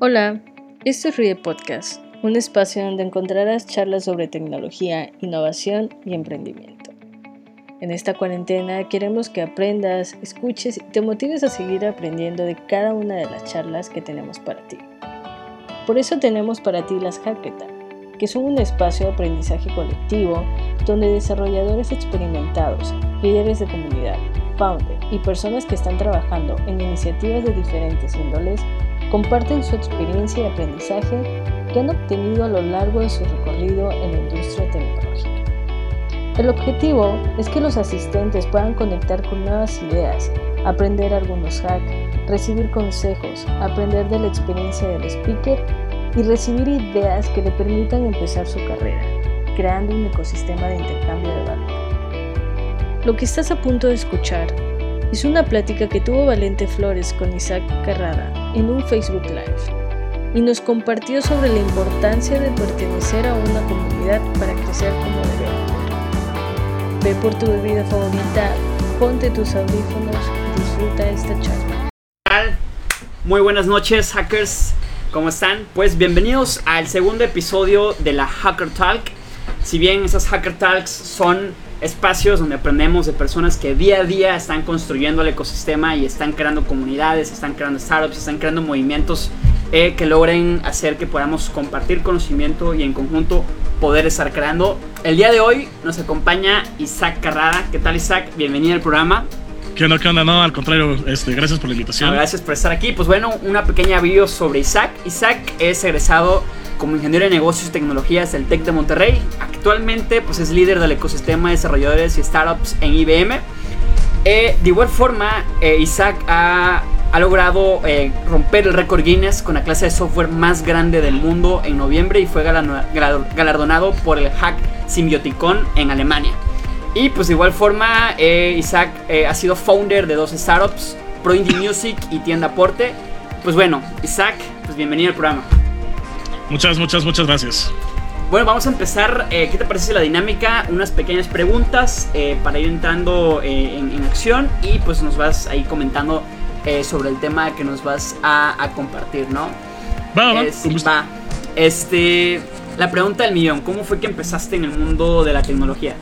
Hola, esto es Rie Podcast, un espacio donde encontrarás charlas sobre tecnología, innovación y emprendimiento. En esta cuarentena queremos que aprendas, escuches y te motives a seguir aprendiendo de cada una de las charlas que tenemos para ti. Por eso tenemos para ti las Hackathon, que son un espacio de aprendizaje colectivo donde desarrolladores experimentados, líderes de comunidad, founders y personas que están trabajando en iniciativas de diferentes índoles comparten su experiencia y aprendizaje que han obtenido a lo largo de su recorrido en la industria tecnológica. El objetivo es que los asistentes puedan conectar con nuevas ideas, aprender algunos hacks, recibir consejos, aprender de la experiencia del speaker y recibir ideas que le permitan empezar su carrera, creando un ecosistema de intercambio de valor. Lo que estás a punto de escuchar es una plática que tuvo Valente Flores con Isaac Carrada en un Facebook Live y nos compartió sobre la importancia de pertenecer a una comunidad para crecer como debe. Ve por tu bebida favorita, ponte tus audífonos y disfruta esta charla. Muy buenas noches, hackers. ¿Cómo están? Pues bienvenidos al segundo episodio de la Hacker Talk. Si bien esas Hacker Talks son espacios donde aprendemos de personas que día a día están construyendo el ecosistema y están creando comunidades, están creando startups, están creando movimientos eh, que logren hacer que podamos compartir conocimiento y en conjunto poder estar creando. El día de hoy nos acompaña Isaac Carrada. ¿Qué tal Isaac? Bienvenido al programa. ¿Qué onda, qué onda? No, al contrario, este, gracias por la invitación. gracias por estar aquí. Pues bueno, una pequeña video sobre Isaac. Isaac es egresado como ingeniero de negocios y tecnologías del TEC de Monterrey. Actualmente pues, es líder del ecosistema de desarrolladores y startups en IBM. Eh, de igual forma, eh, Isaac ha, logrado eh, romper el récord Guinness con la clase de software más grande del mundo en noviembre y fue galardonado por el Hack Symbioticon en Alemania. Y pues de igual forma, Isaac ha sido founder de dos startups, Pro Indie Music y Tienda Porte. Pues bueno, Isaac, pues bienvenido al programa. Muchas, muchas, muchas gracias. Bueno, vamos a empezar. Eh, ¿Qué te parece la dinámica? Unas pequeñas preguntas eh, para ir entrando eh, en, acción y pues nos vas ahí comentando sobre el tema que nos vas a, compartir, ¿no? Va, va, va. Este, la pregunta del millón, ¿cómo fue que empezaste en el mundo de la tecnología?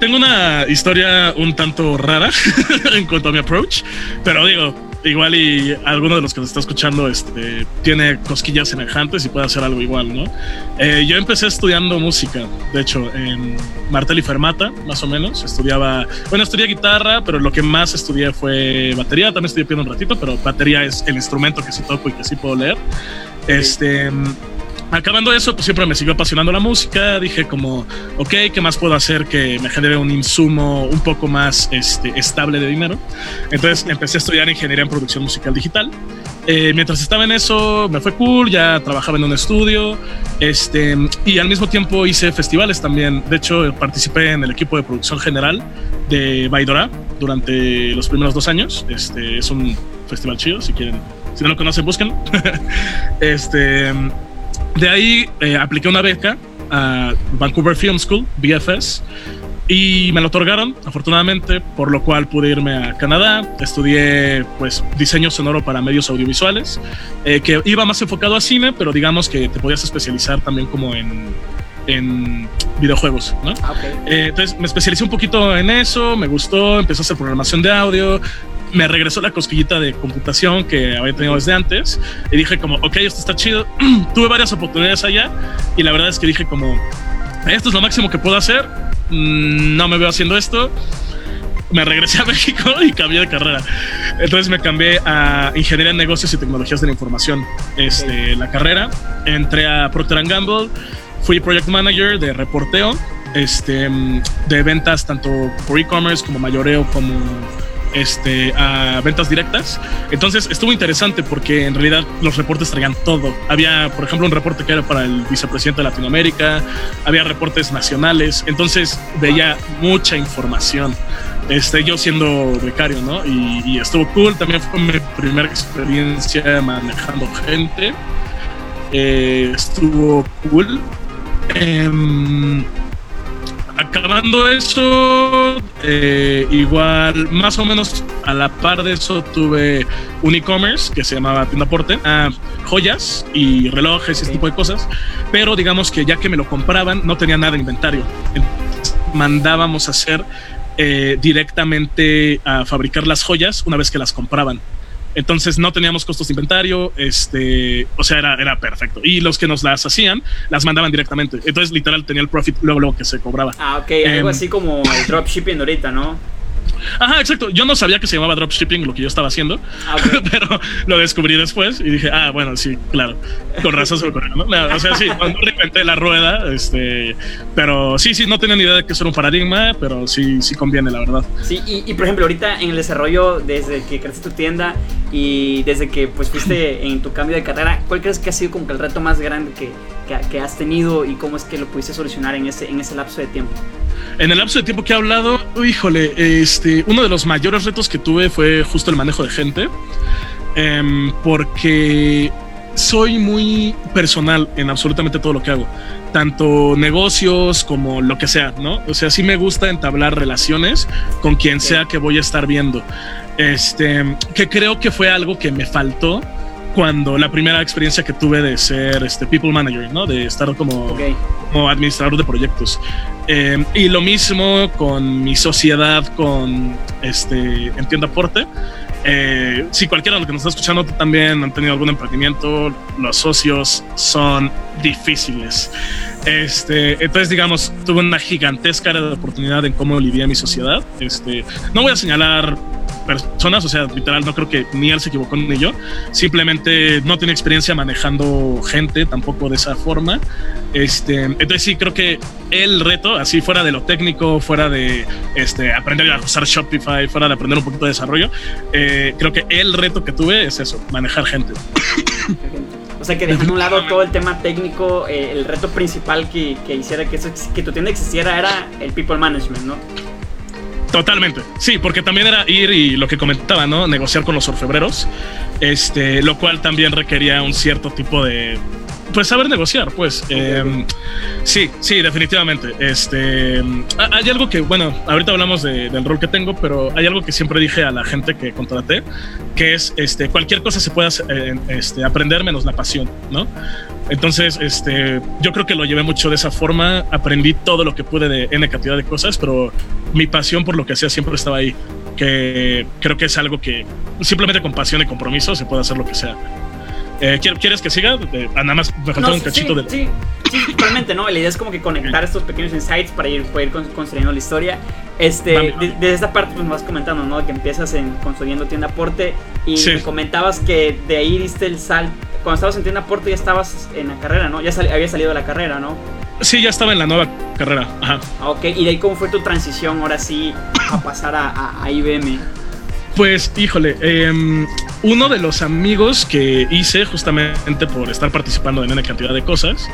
tengo una historia un tanto rara en cuanto a mi approach, pero digo, igual y alguno de los que nos está escuchando este, tiene cosquillas semejantes y puede hacer algo igual, ¿no? Eh, yo empecé estudiando música, de hecho, en Martel y Fermata, más o menos. Estudiaba, bueno, estudié guitarra, pero lo que más estudié fue batería. También estudié piano un ratito, pero batería es el instrumento que sí toco y que sí puedo leer. Este acabando eso, pues siempre me siguió apasionando la música. Dije como, ok, ¿qué más puedo hacer que me genere un insumo un poco más este, estable de dinero? Entonces empecé a estudiar ingeniería en producción musical digital. Eh, mientras estaba en eso, me fue cool, ya trabajaba en un estudio, este, y al mismo tiempo hice festivales también. De hecho, participé en el equipo de producción general de Baidora durante los primeros dos años. Este, es un festival chido, si quieren, si no lo conocen, busquen. este, de ahí eh, apliqué una beca a Vancouver Film School, BFS, y me lo otorgaron, afortunadamente, por lo cual pude irme a Canadá. Estudié pues diseño sonoro para medios audiovisuales, eh, que iba más enfocado a cine, pero digamos que te podías especializar también como en, en videojuegos, ¿no? Ah, eh, entonces me especialicé un poquito en eso, me gustó, empecé a hacer programación de audio, me regresó la cosquillita de computación que había tenido desde antes y dije como, ok, esto está chido. Tuve varias oportunidades allá y la verdad es que dije como, esto es lo máximo que puedo hacer, mm, no me veo haciendo esto. Me regresé a México y cambié de carrera. Entonces me cambié a Ingeniería en Negocios y Tecnologías de la Información. Este, La carrera. Entré a Procter Gamble. Fui Project Manager de reporteo este, de ventas tanto por e-commerce como mayoreo como este, a ventas directas. Entonces estuvo interesante porque en realidad los reportes traían todo. Había, por ejemplo, un reporte que era para el vicepresidente de Latinoamérica, había reportes nacionales, entonces veía mucha información. Este, yo siendo becario, ¿no? Y, estuvo cool. También fue mi primera experiencia manejando gente. Eh, estuvo cool. Em, acabando eso, eh, igual más o menos a la par de eso tuve un e-commerce que se llamaba Tienda Porte, ah, joyas y relojes y ese tipo de cosas, pero digamos que ya que me lo compraban no tenía nada de inventario. Entonces, mandábamos a hacer eh, directamente a fabricar las joyas una vez que las compraban. Entonces no teníamos costos de inventario, este, o sea, era, era perfecto. Y los que nos las hacían, las mandaban directamente. Entonces, literal, tenía el profit luego, luego que se cobraba. Ah, ok, algo Em, así como el dropshipping ahorita, ¿no? Ajá, exacto. Yo no sabía que se llamaba dropshipping lo que yo estaba haciendo, Ah, pero lo descubrí después y dije, ah, bueno, sí, claro. Con razón se me ocurrió, ¿no? No, O sea, sí, no reinventé la rueda, este, pero sí, sí, no tenía ni idea de que eso era un paradigma, pero sí, sí conviene, la verdad. Sí, y, y, por ejemplo, ahorita en el desarrollo, desde que creaste tu tienda y desde que pues fuiste en tu cambio de carrera, ¿cuál crees que ha sido como que el reto más grande que, que, que has tenido y cómo es que lo pudiste solucionar en ese, en ese lapso de tiempo? En el lapso de tiempo que he hablado, híjole, este, uno de los mayores retos que tuve fue justo el manejo de gente, em, porque soy muy personal en absolutamente todo lo que hago, tanto negocios como lo que sea, ¿no? O sea, sí me gusta entablar relaciones con quien sea que voy a estar viendo. Este, que creo que fue algo que me faltó cuando la primera experiencia que tuve de ser este people manager, ¿no? De estar como, Ok. como administrador de proyectos. Eh, y lo mismo con mi sociedad con este Entienda Aporte. Eh, si cualquiera de los que nos está escuchando también han tenido algún emprendimiento, los socios son difíciles. Este, entonces, digamos, tuve una gigantesca área de oportunidad en cómo lidié mi sociedad. Este, no voy a señalar personas, o sea, literal, no creo que ni él se equivocó ni yo. Simplemente no tiene experiencia manejando gente tampoco de esa forma. Este, entonces sí, creo que el reto, así fuera de lo técnico, fuera de este, aprender a usar Shopify, fuera de aprender un poquito de desarrollo, eh, creo que el reto que tuve es eso, manejar gente. O sea, que dejando a un lado todo el tema técnico, eh, el reto principal que, que hiciera que, eso, que tu tienda existiera era el people management, ¿no? Totalmente, sí, porque también era ir y lo que comentaba, ¿no? Negociar con los orfebreros, este, lo cual también requería un cierto tipo de, pues saber negociar, pues. Eh, sí, sí, definitivamente. Este, ha- hay algo que, bueno, ahorita hablamos de- del rol que tengo, pero hay algo que siempre dije a la gente que contraté, que es, este, cualquier cosa se puede hacer, este, aprender menos la pasión, ¿no? Entonces, este, yo creo que lo llevé mucho de esa forma. Aprendí todo lo que pude de N cantidad de cosas, pero mi pasión por lo que hacía siempre estaba ahí. Que creo que es algo que simplemente con pasión y compromiso se puede hacer lo que sea. Eh, ¿quier- ¿Quieres que siga? Eh, nada más me faltó No, un sí, cachito sí, de. sí, sí, totalmente, ¿no? La idea es como que conectar estos pequeños insights para ir, poder con- construyendo la historia. Este, de- desde esta parte pues vas comentando, ¿no? Que empiezas en construyendo tienda aporte y Sí. me comentabas que de ahí diste el salto. Cuando estabas en tienda aporte ya estabas en la carrera, ¿no? Ya sal- había salido de la carrera, ¿no? Sí, ya estaba en la nueva carrera. Ajá. Ah, Ok, y de ahí cómo fue tu transición ahora sí a pasar a, a- a IBM. Pues, híjole, em, uno de los amigos que hice justamente por estar participando en una cantidad de cosas,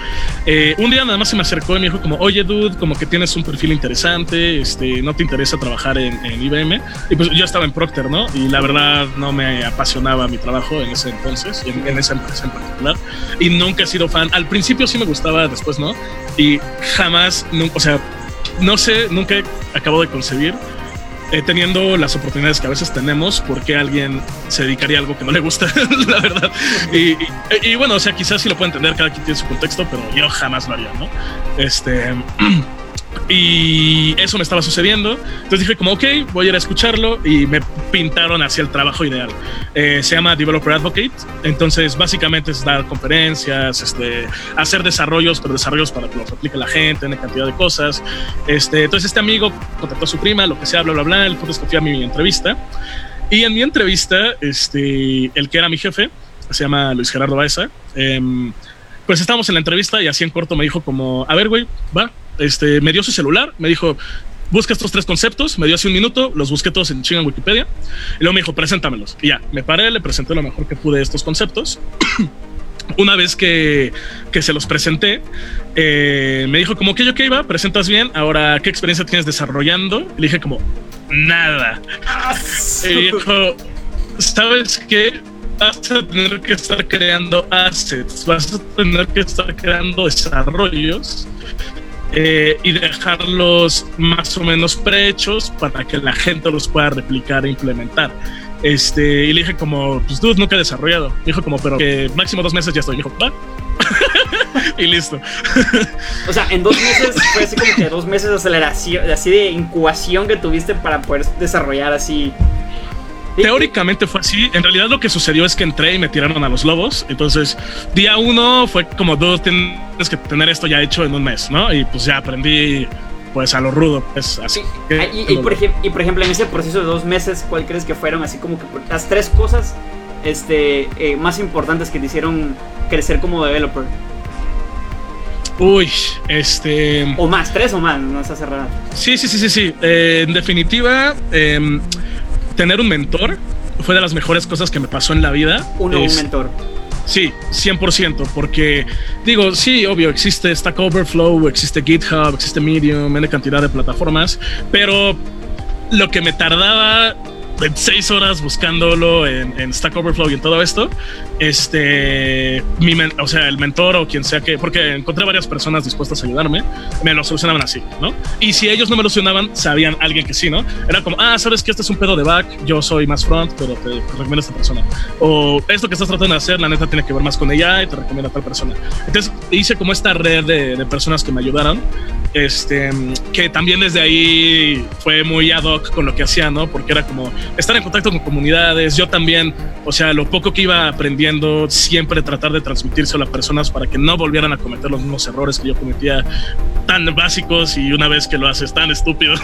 eh, un día nada más se me acercó y me dijo como, oye, dude, como que tienes un perfil interesante, este, no te interesa trabajar en, IBM. Y pues yo estaba en Procter, ¿no? Y la verdad no me apasionaba mi trabajo en ese entonces, en, en esa empresa en particular. Y nunca he sido fan. Al principio sí me gustaba, después no. Y jamás, nunca, o sea, no sé, nunca acabo de concebir eh, teniendo las oportunidades que a veces tenemos, ¿por qué alguien se dedicaría a algo que no le gusta? la verdad. Y, bueno, o sea, quizás sí lo puede entender, cada quien tiene su contexto, pero yo jamás lo haría, ¿no? Este. Y eso me estaba sucediendo. Entonces dije como, ok, voy a ir a escucharlo y me pintaron hacia el trabajo ideal. Eh, se llama Developer Advocate. Entonces básicamente es dar conferencias, este, hacer desarrollos, pero desarrollos para que los aplique la gente, en cantidad de cosas. Este, entonces este amigo contactó a su prima, lo que sea, bla, bla, bla. El punto es que fui a mi entrevista. Y en mi entrevista, este, el que era mi jefe, se llama Luis Gerardo Baeza, em, pues estábamos en la entrevista y así en corto me dijo como, a ver, güey, va, este, me dio su celular, me dijo, busca estos tres conceptos, me dio hace un minuto, los busqué todos en chinga en Wikipedia, y luego me dijo, preséntamelos. Y ya, me paré, le presenté lo mejor que pude estos conceptos. Una vez que, que se los presenté, eh, me dijo como que yo que iba, presentas bien, ahora, ¿qué experiencia tienes desarrollando? Le dije como, nada. Y dijo, ¿sabes qué? Vas a tener que estar creando assets, vas a tener que estar creando desarrollos eh, y dejarlos más o menos prehechos para que la gente los pueda replicar e implementar. Este, y le dije como, pues tú nunca he desarrollado. Me dijo como, pero que máximo dos meses ya estoy. Y dijo, va. y listo. o sea, en dos meses fue así como que dos meses de aceleración, así de incubación que tuviste para poder desarrollar así Teóricamente fue así. En realidad lo que sucedió es que entré y me tiraron a los lobos. Entonces, día uno fue como, dos tienes que tener esto ya hecho en un mes, ¿no? Y pues ya aprendí pues a lo rudo, pues así. Ah, y, por ejemplo, en ese proceso de dos meses, ¿cuál crees que fueron así como que las tres cosas este, eh, más importantes que te hicieron crecer como developer? Uy, este... O más, tres o más, no se hace raro. Sí, sí, sí, sí, sí. Eh, en definitiva, eh, tener un mentor fue de las mejores cosas que me pasó en la vida. Uno, un mentor. Sí, 100%, porque digo, sí, obvio, existe Stack Overflow, existe GitHub, existe Medium, N cantidad de plataformas, pero lo que me tardaba seis horas buscándolo en, Stack Overflow y en todo esto, este, mi o sea, el mentor o quien sea que, porque encontré varias personas dispuestas a ayudarme, me lo solucionaban así, ¿no? Y si ellos no me lo solucionaban, sabían alguien que sí, ¿no? Era como, ah, sabes que este es un pedo de back, yo soy más front, pero te, recomiendo a esta persona. O esto que estás tratando de hacer, la neta tiene que ver más con ella y te recomiendo a tal persona. Entonces hice como esta red de, de personas que me ayudaron, este, que también desde ahí fue muy ad hoc con lo que hacía, ¿no? Porque era como, estar en contacto con comunidades, yo también, o sea, lo poco que iba aprendiendo, siempre tratar de transmitirse a personas para que no volvieran a cometer los mismos errores que yo cometía, tan básicos y una vez que lo haces tan estúpido.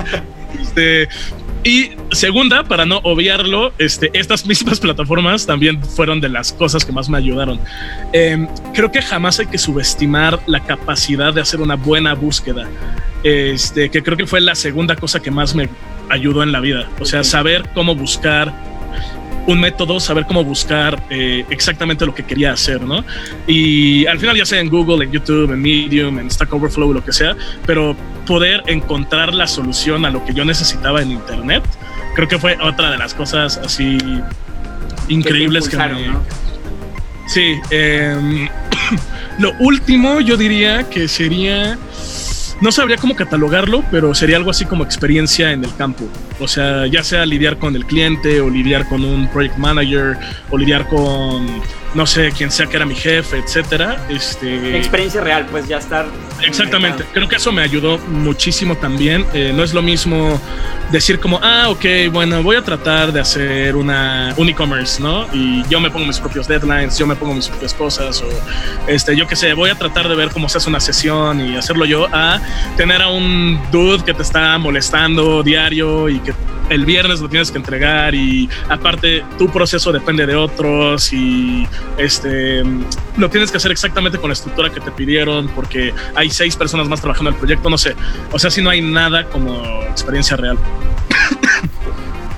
este, y segunda, para no obviarlo, este, estas mismas plataformas también fueron de las cosas que más me ayudaron. Em, creo que jamás hay que subestimar la capacidad de hacer una buena búsqueda. Este, que creo que fue la segunda cosa que más me ayudó en la vida. O sea, saber cómo buscar un método, saber cómo buscar eh, exactamente lo que quería hacer, ¿no? Y al final ya sea en Google, en YouTube, en Medium, en Stack Overflow, lo que sea, pero poder encontrar la solución a lo que yo necesitaba en Internet, creo que fue otra de las cosas así increíbles que, me... Sí, em, lo último yo diría que sería no sabría cómo catalogarlo, pero sería algo así como experiencia en el campo. O sea, ya sea lidiar con el cliente o lidiar con un project manager o lidiar con no sé, quién sea que era mi jefe, etcétera. Este, Experiencia real, pues ya estar. Exactamente, creo que eso me ayudó muchísimo también. Eh, no es lo mismo decir como, ah, ok, bueno, voy a tratar de hacer una, un e-commerce, ¿no? Y yo me pongo mis propios deadlines, yo me pongo mis propias cosas, o este, yo qué sé, voy a tratar de ver cómo se hace una sesión y hacerlo yo, a tener a un dude que te está molestando diario y que el viernes lo tienes que entregar y aparte tu proceso depende de otros y este lo tienes que hacer exactamente con la estructura que te pidieron porque hay seis personas más trabajando en el proyecto, no sé. O sea, si no hay nada como experiencia real.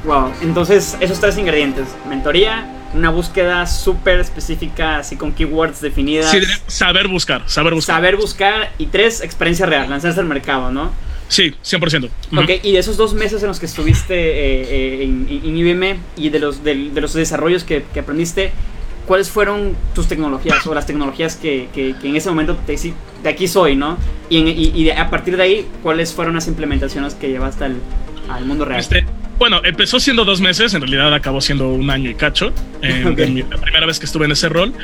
Wow, entonces esos tres ingredientes, mentoría, una búsqueda súper específica, así con keywords definidas. Sí, saber buscar, saber buscar. Saber buscar y tres, experiencia real, lanzarse al mercado, ¿no? Sí, 100%. Ok, y de esos dos meses en los que estuviste eh, eh, en, en, IBM y de los, de, los desarrollos que, aprendiste, ¿cuáles fueron tus tecnologías o las tecnologías que, que, en ese momento te de aquí soy, ¿no? Y, y, a partir de ahí, ¿cuáles fueron las implementaciones que llevaste al, al mundo real? Este, bueno, empezó siendo dos meses, en realidad acabó siendo un año y cacho, la primera vez que estuve en ese rol,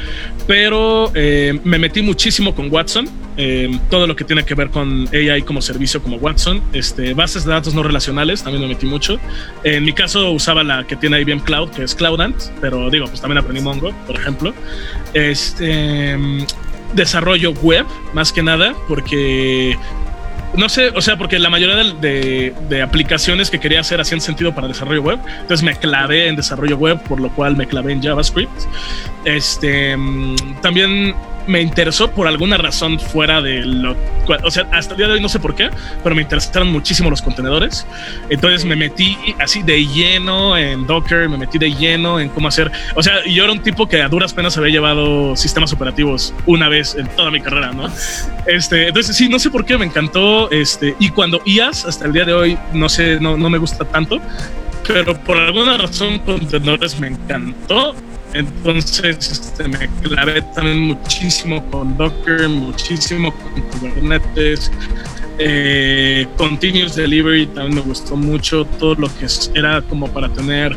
pero eh, me metí muchísimo con Watson, eh, todo lo que tiene que ver con AI como servicio como Watson, este, bases de datos no relacionales, también me metí mucho. En mi caso usaba la que tiene IBM Cloud, que es Cloudant, pero digo, pues también aprendí Mongo, por ejemplo. Este, desarrollo web, más que nada, porque no sé, o sea, porque la mayoría de, de, aplicaciones que quería hacer hacían sentido para desarrollo web. Entonces me clavé en desarrollo web, por lo cual me clavé en JavaScript. Este, mm, también me interesó por alguna razón fuera de lo. O sea, hasta el día de hoy no sé por qué, pero me interesaron muchísimo los contenedores. Entonces me metí así de lleno en Docker, me metí de lleno en cómo hacer. O sea, yo era un tipo que a duras penas había llevado sistemas operativos una vez en toda mi carrera, ¿no? Este, entonces sí, no sé por qué me encantó. Este, y cuando IAS, hasta el día de hoy, no sé, no, no me gusta tanto, pero por alguna razón contenedores me encantó entonces este, me clavé también muchísimo con Docker, muchísimo con Kubernetes. Eh, continuous Delivery también me gustó mucho. Todo lo que era como para tener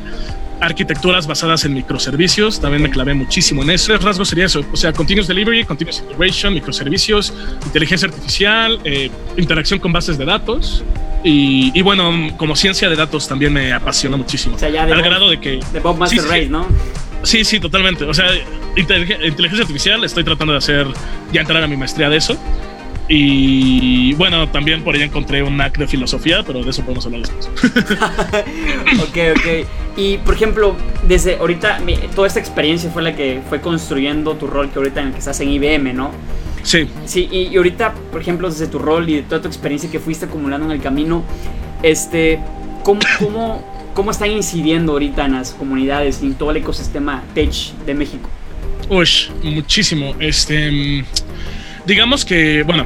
arquitecturas basadas en microservicios. También me clavé muchísimo en eso. El rasgo sería eso. O sea, continuous delivery, continuous integration, microservicios, inteligencia artificial, eh, interacción con bases de datos. Y, bueno, como ciencia de datos también me apasiona muchísimo. O sea, ya al grado de que... De Bob Master Race, ¿no? Sí, sí, totalmente. O sea, inteligencia artificial, estoy tratando de hacer, ya entrar a mi maestría de eso. Y bueno, también por ahí encontré un knack de filosofía, pero de eso podemos hablar después. ok, ok. Y por ejemplo, desde ahorita, toda esta experiencia fue la que fue construyendo tu rol que ahorita en el que estás en IBM, ¿no? Sí. Sí, y, ahorita, por ejemplo, desde tu rol y de toda tu experiencia que fuiste acumulando en el camino, este, ¿cómo, cómo, cómo están incidiendo ahorita en las comunidades y en todo el ecosistema tech de México? Uy, muchísimo. Este digamos que, bueno,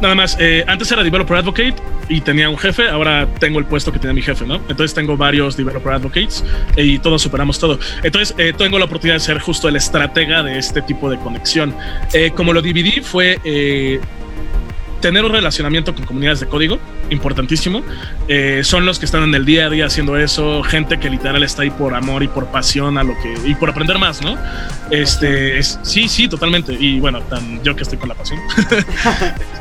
nada más, eh, antes era Developer Advocate y tenía un jefe, ahora tengo el puesto que tenía mi jefe, ¿no? Entonces tengo varios Developer Advocates y todos superamos todo. Entonces eh, tengo la oportunidad de ser justo el estratega de este tipo de conexión. Eh, como lo dividí fue tener un relacionamiento con comunidades de código, importantísimo. Eh, son los que están en el día a día haciendo eso, gente que literal está ahí por amor y por pasión a lo que y por aprender más, ¿no? Este, es, sí, sí, totalmente. Y bueno, tan, yo que estoy con la pasión.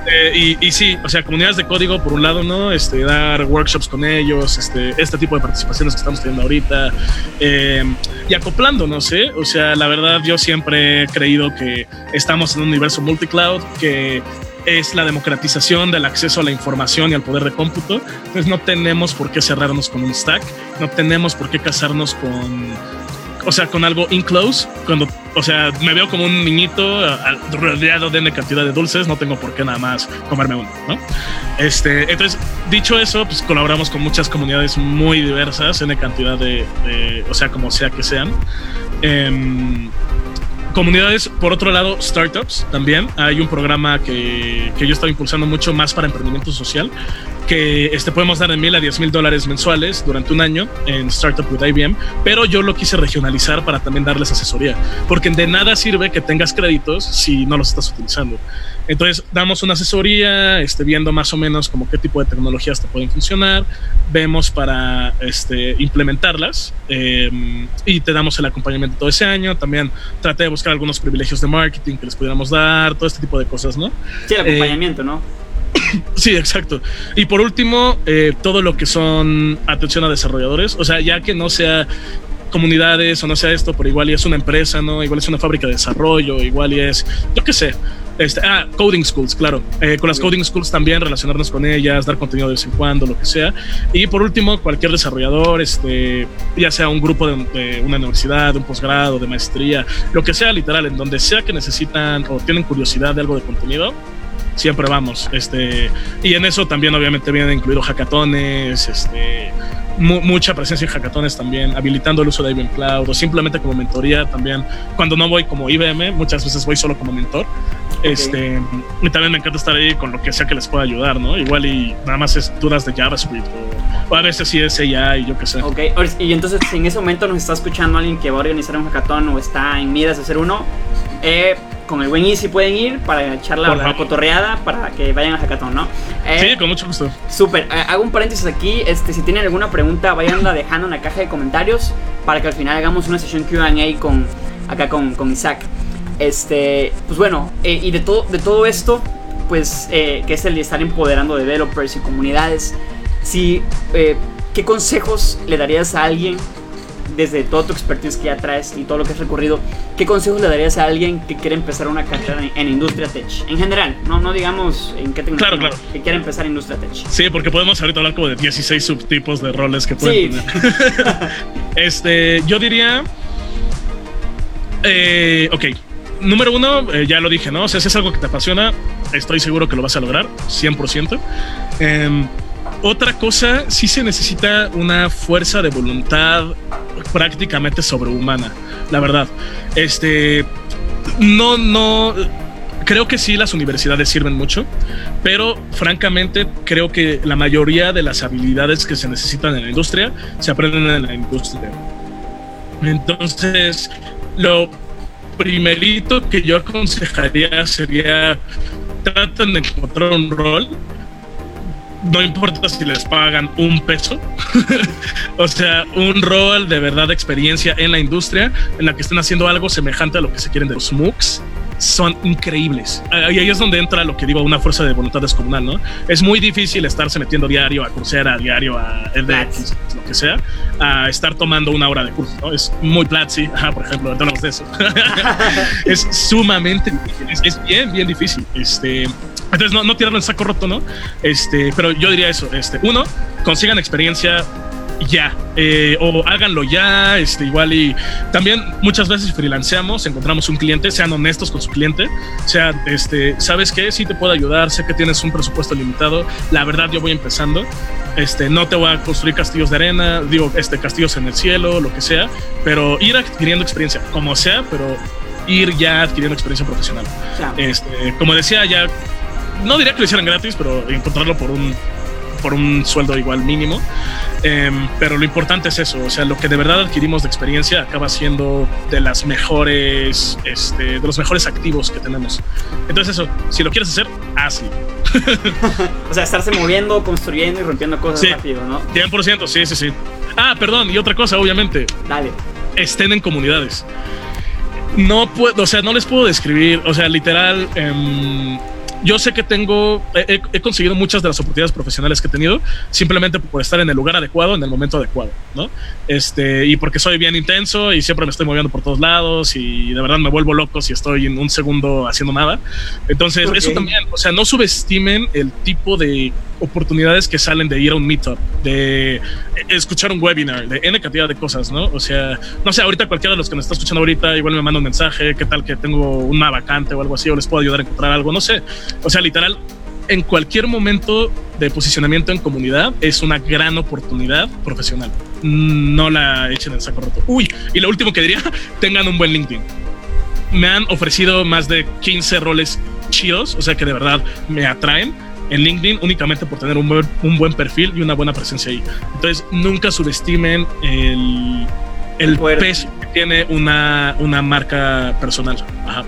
Este, y, sí, o sea, comunidades de código por un lado, ¿no? Este, dar workshops con ellos, este, este tipo de participaciones que estamos teniendo ahorita eh, y acoplando, no sé. O sea, la verdad, yo siempre he creído que estamos en un universo multicloud que es la democratización del acceso a la información y al poder de cómputo. Entonces no tenemos por qué cerrarnos con un stack, no tenemos por qué casarnos con, o sea, con algo in close. Cuando, o sea, me veo como un niñito rodeado de una cantidad de dulces, no tengo por qué nada más comerme uno, ¿no? Este, entonces, dicho eso, pues colaboramos con muchas comunidades muy diversas, en cantidad de, o sea, como sea que sean. Eh, comunidades, por otro lado, startups también. Hay un programa que, que yo estaba impulsando mucho más para emprendimiento social, que este, podemos dar de mil a diez mil dólares mensuales durante un año en Startup with IBM, pero yo lo quise regionalizar para también darles asesoría, porque de nada sirve que tengas créditos si no los estás utilizando. Entonces, damos una asesoría, este, viendo más o menos como qué tipo de tecnologías te pueden funcionar, vemos para este, implementarlas em, y te damos el acompañamiento todo ese año. También traté de buscar algunos privilegios de marketing que les pudiéramos dar, todo este tipo de cosas, ¿no? Sí, el acompañamiento, ¿no? Sí, exacto. Y por último, eh, todo lo que son atención a desarrolladores, o sea, ya que no sea comunidades o no sea esto, pero igual y es una empresa, ¿no? Igual es una fábrica de desarrollo, igual y es, yo qué sé. Este, ah, coding schools, claro. Eh, con las coding schools también relacionarnos con ellas, dar contenido de vez en cuando, lo que sea. Y por último, cualquier desarrollador, este, ya sea un grupo de, de una universidad, de un posgrado, de maestría, lo que sea, literal, en donde sea que necesitan o tienen curiosidad de algo de contenido, siempre vamos. Este, y en eso también obviamente vienen incluidos hackatones, este, mucha presencia en hackatones también, habilitando el uso de IBM Cloud o simplemente como mentoría también. Cuando no voy como IBM, muchas veces voy solo como mentor. Este, y también me encanta estar ahí con lo que sea que les pueda ayudar, ¿no? Igual y nada más es dudas de JavaScript o, a veces sí es ya y yo qué sé. Ok, y entonces en ese momento nos está escuchando alguien que va a organizar un hackathon o está en miras de hacer uno. Eh, con el buen Easy pueden ir para echar la, cotorreada para que vayan a Hackathon, ¿no? Eh, sí, con mucho gusto. Súper. Eh, hago un paréntesis aquí. Este, si tienen alguna pregunta, vayanla dejando en la caja de comentarios para que al final hagamos una sesión QA con, acá con, con Isaac. Este, pues bueno, eh, y de todo, de todo esto, pues, que es el de estar empoderando developers y comunidades, si, ¿qué consejos le darías a alguien desde toda tu expertise que ya traes y todo lo que has recorrido, ¿qué consejos le darías a alguien que quiere empezar una carrera en, industria tech? En general, no, no digamos en qué tecnología, claro, claro. que quiere empezar industria tech. Sí, porque podemos ahorita hablar como de 16 subtipos de roles que pueden tener. este, yo diría... Eh, ok, número uno, eh, ya lo dije, ¿no? O sea, si es algo que te apasiona, estoy seguro que lo vas a lograr, 100%. Eh, otra cosa, sí se necesita una fuerza de voluntad prácticamente sobrehumana, la verdad. Este, no, no, creo que sí las universidades sirven mucho, pero francamente creo que la mayoría de las habilidades que se necesitan en la industria se aprenden en la industria. Entonces, lo primerito que yo aconsejaría sería traten de encontrar un rol no importa si les pagan un peso, o sea, un rol de verdad de experiencia en la industria en la que estén haciendo algo semejante a lo que se quieren de los MOOCs son increíbles. Y ahí es donde entra lo que digo, una fuerza de voluntad descomunal, ¿no? Es muy difícil estarse metiendo diario a Coursera, diario a LDX, lo que sea, a estar tomando una hora de curso, ¿no? Es muy Platzi, por ejemplo, hablamos de eso. es sumamente difícil, es, bien, bien difícil. Este, entonces, no, no tirarlo en saco roto, ¿no? Este, pero yo diría eso, este, uno, consigan experiencia ya, eh, o háganlo ya, este, igual y también muchas veces freelanceamos, encontramos un cliente, sean honestos con su cliente, sea, este, ¿sabes qué? Sí te puedo ayudar, sé que tienes un presupuesto limitado, la verdad yo voy empezando, este, no te voy a construir castillos de arena, digo, este, castillos en el cielo, lo que sea, pero ir adquiriendo experiencia, como sea, pero ir ya adquiriendo experiencia profesional. Este, como decía, ya no diría que lo hicieran gratis, pero encontrarlo por un por un sueldo igual mínimo. Em, pero lo importante es eso, o sea, lo que de verdad adquirimos de experiencia acaba siendo de las mejores, este, de los mejores activos que tenemos. Entonces eso, si lo quieres hacer, hazlo. o sea, estarse moviendo, construyendo y rompiendo cosas sí, rápido, ¿no? 100%, sí, sí, sí. Ah, perdón, y otra cosa, obviamente. Dale. Estén en comunidades. No puedo, o sea, no les puedo describir, o sea, literal... Eh, yo sé que tengo, he, conseguido muchas de las oportunidades profesionales que he tenido simplemente por estar en el lugar adecuado, en el momento adecuado, ¿no? Este, y porque soy bien intenso y siempre me estoy moviendo por todos lados y de verdad me vuelvo loco si estoy en un segundo haciendo nada. Entonces, eso también, o sea, no subestimen el tipo de oportunidades que salen de ir a un meetup, de escuchar un webinar, de N cantidad de cosas, ¿no? O sea, no sé, ahorita cualquiera de los que me está escuchando ahorita igual me manda un mensaje, qué tal que tengo una vacante o algo así, o les puedo ayudar a encontrar algo, no sé. O sea, literal, en cualquier momento de posicionamiento en comunidad es una gran oportunidad profesional. No la echen en saco roto. Uy, y lo último que diría, tengan un buen LinkedIn. Me han ofrecido más de 15 roles chidos, o sea que de verdad me atraen en LinkedIn únicamente por tener un buen, un buen perfil y una buena presencia ahí. Entonces, nunca subestimen el, el peso que tiene una, una marca personal. Ajá.